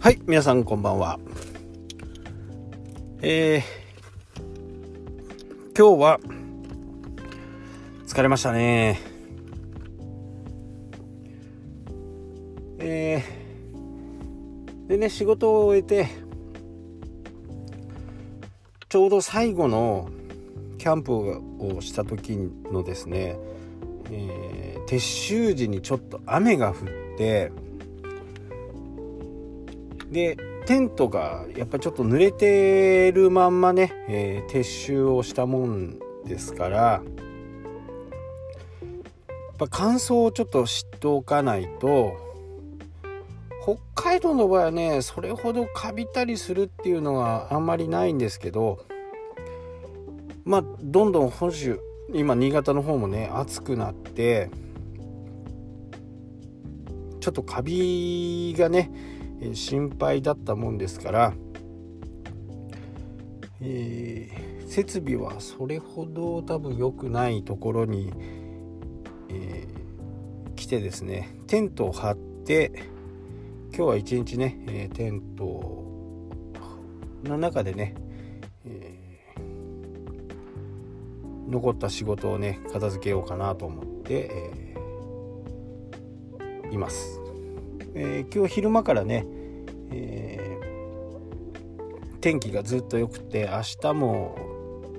はい、皆さんこんばんは。えー、今日は疲れましたね。えー、でね、仕事を終えて、ちょうど最後のキャンプをした時のですね、えー、撤収時にちょっと雨が降ってでテントがやっぱりちょっと濡れてるまんまね、えー、撤収をしたもんですからやっぱ乾燥をちょっと知っておかないと北海道の場合はねそれほどカビたりするっていうのはあんまりないんですけどまあどんどん本州今新潟の方もね暑くなってちょっとカビがね心配だったもんですから、えー、設備はそれほど多分良くないところに、えー、来てですねテントを張って今日は一日ね、え、テントの中でね、えー、残った仕事をね片付けようかなと思って、えー、います。えー、今日昼間からね、えー、天気がずっと良くて明日も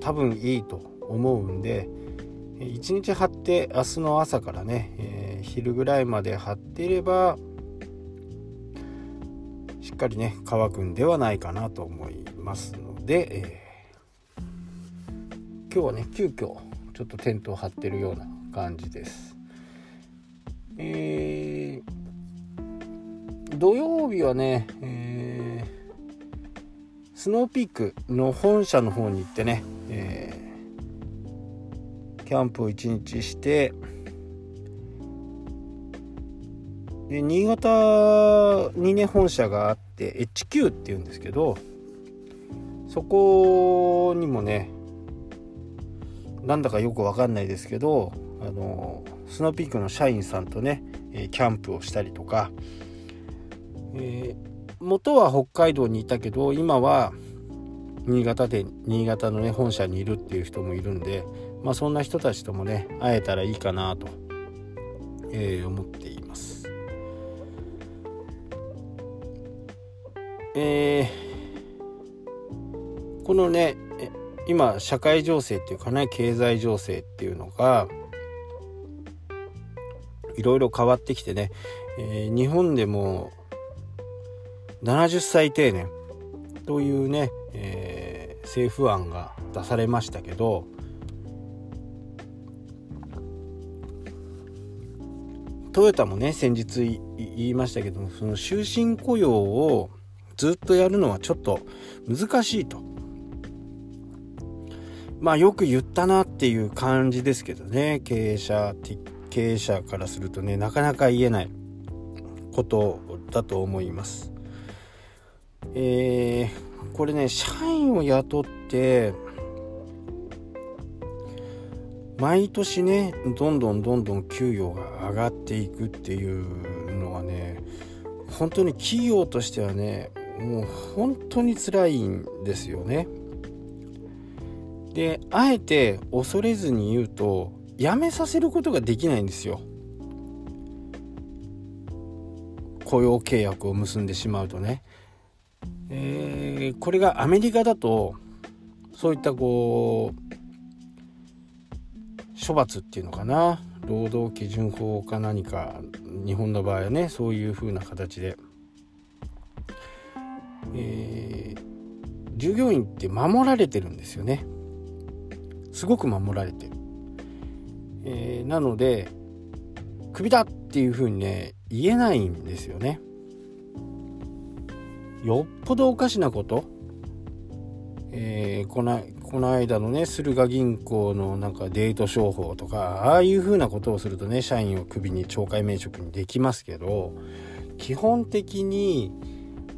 多分いいと思うんで一日張って明日の朝からね、えー、昼ぐらいまで張っていればしっかりね乾くんではないかなと思いますので、えー、今日はね急遽ちょっとテントを張ってるような感じです。えー土曜日はね、えー、スノーピークの本社の方に行ってね、えー、キャンプを一日してで新潟にね本社があって HQ っていうんですけどそこにもねなんだかよくわかんないですけどあのスノーピークの社員さんとねキャンプをしたりとかえー、元は北海道にいたけど今は新潟で新潟のね本社にいるっていう人もいるんで、まあ、そんな人たちともね会えたらいいかなと、えー、思っています。えー、このね今社会情勢っていうかね経済情勢っていうのがいろいろ変わってきてね、えー、日本でも70歳定年というね、えー、政府案が出されましたけどトヨタもね先日言いましたけどもその終身雇用をずっとやるのはちょっと難しいと。まあよく言ったなっていう感じですけどね。経営者経営者からするとねなかなか言えないことだと思います。えー、これね社員を雇って毎年ねどんどんどんどん給与が上がっていくっていうのはね本当に企業としてはねもう本当に辛いんですよね。であえて恐れずに言うと辞めさせることができないんですよ。雇用契約を結んでしまうとね。えー、これがアメリカだとそういったこう処罰っていうのかな。労働基準法か何か日本の場合はねそういう風な形で、えー、従業員って守られてるんですよね。すごく守られてる、えー、なのでクビだっていう風にね言えないんですよね。よっぽどおかしなこと、えー、このこの間のね駿河銀行のなんかデート商法とかああいうふうなことをするとね社員をクビに懲戒免職にできますけど基本的に、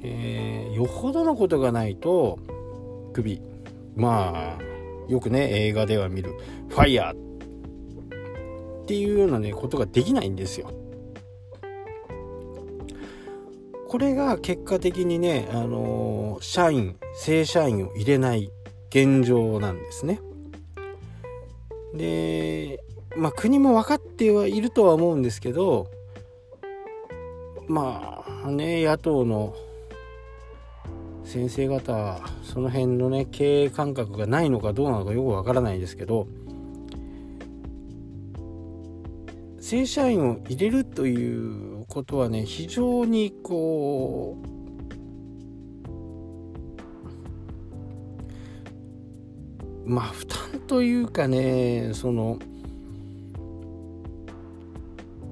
えー、よほどのことがないとクビまあよくね映画では見るファイヤーっていうようなねことができないんですよ。これが結果的にね、あの、社員正社員を入れない現状なんですね。でまあ国も分かってはいるとは思うんですけどまあね野党の先生方その辺のね経営感覚がないのかどうなのかよくわからないですけど正社員を入れるということはね非常にこうまあ負担というかねその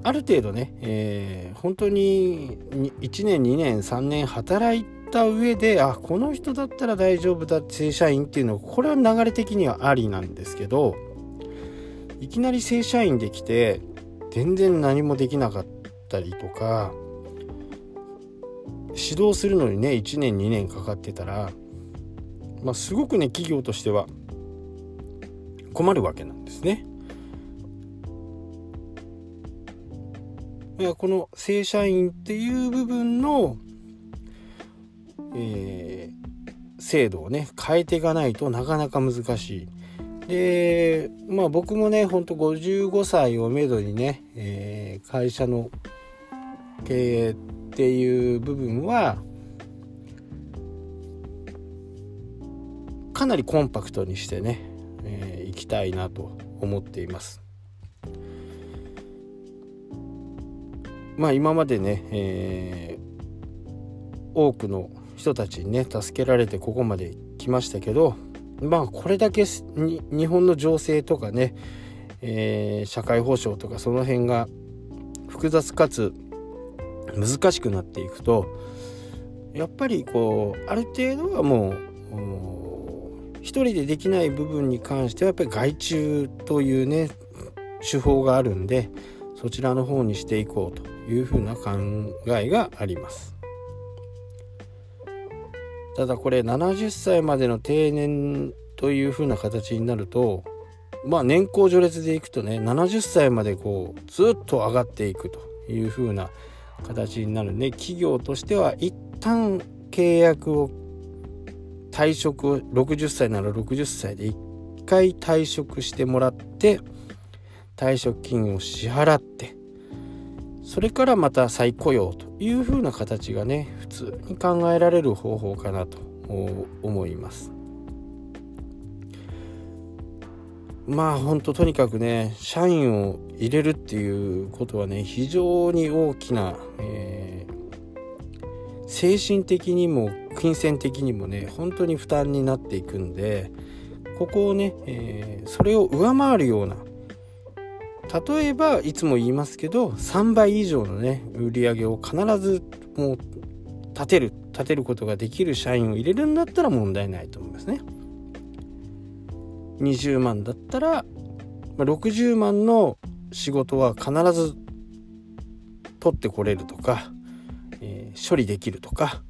ある程度ね、えー、本当に1年2年3年働いた上であこの人だったら大丈夫だ正社員っていうのはこれは流れ的にはありなんですけどいきなり正社員できて全然何もできなかったりとか指導するのにね1年2年かかってたら、まあ、すごくね企業としては困るわけなんですね。いやこの正社員っていう部分の、えー、制度をね変えていかないとなかなか難しい。でまあ僕もねほんと55歳をめどにね、えー、会社の経営っていう部分はかなりコンパクトにしてね、えー、いきたいなと思っています。まあ今までね、えー、多くの人たちにね助けられてここまで来ましたけどまあこれだけ日本の情勢とかね、えー、社会保障とかその辺が複雑かつ難しくなっていくとやっぱりこうある程度はもう一人でできない部分に関してはやっぱり外注というね手法があるんでそちらの方にしていこうというふうな考えがあります。ただこれ70歳までの定年というふうな形になるとまあ年功序列でいくとね70歳までこうずっと上がっていくというふうな形になるね企業としては一旦契約を退職60歳なら60歳で1回退職してもらって退職金を支払ってそれからまた再雇用というふうな形がね普通に考えられる方法かなと思います。まあ本当とにかくね社員を入れるっていうことはね非常に大きな、えー、精神的にも金銭的にもね本当に負担になっていくんでここをね、えー、それを上回るような例えばいつも言いますけど3倍以上のね売り上げを必ずもう立てる立てることができる社員を入れるんだったら問題ないと思いますね。20万だったら60万の仕事は必ず取ってこれるとか、えー、処理できるとか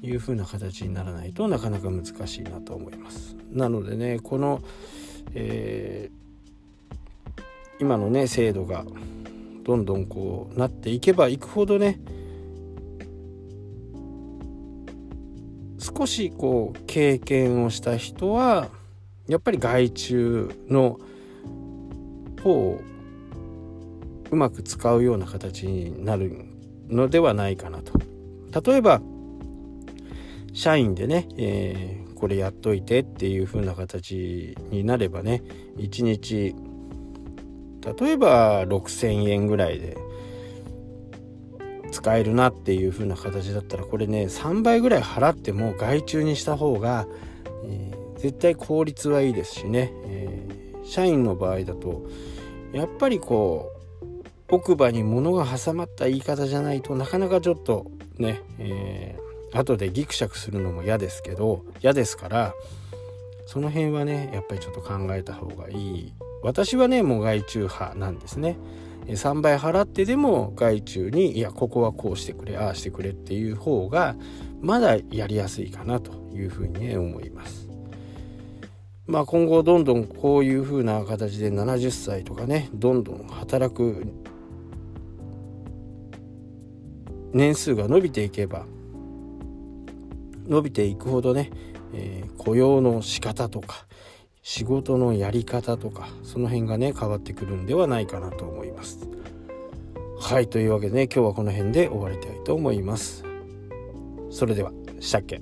いう風な形にならないとなかなか難しいなと思います。なのでねこの、えー今のね制度がどんどんこうなっていけばいくほどね少しこう経験をした人はやっぱり外注の方をうまく使うような形になるのではないかなと。例えば社員でね、えー、これやっといてっていう風な形になればね1日例えば6,000円ぐらいで使えるなっていう風な形だったらこれね3倍ぐらい払っても外注にした方が、えー、絶対効率はいいですしね、えー、社員の場合だとやっぱりこう奥歯に物が挟まった言い方じゃないとなかなかちょっとね、えー、後でギクシャクするのも嫌ですけど嫌ですからその辺はねやっぱりちょっと考えた方がいい私はねもう外注派なんですね。3倍払ってでも外注にいやここはこうしてくれああしてくれっていう方がまだやりやすいかなというふうに思います。まあ今後どんどんこういうふうな形で70歳とかねどんどん働く年数が伸びていけば伸びていくほどね、えー、雇用の仕方とか仕事のやり方とかその辺がね変わってくるんではないかなと思います。はいというわけでね今日はこの辺で終わりたいと思います。それではしたっけ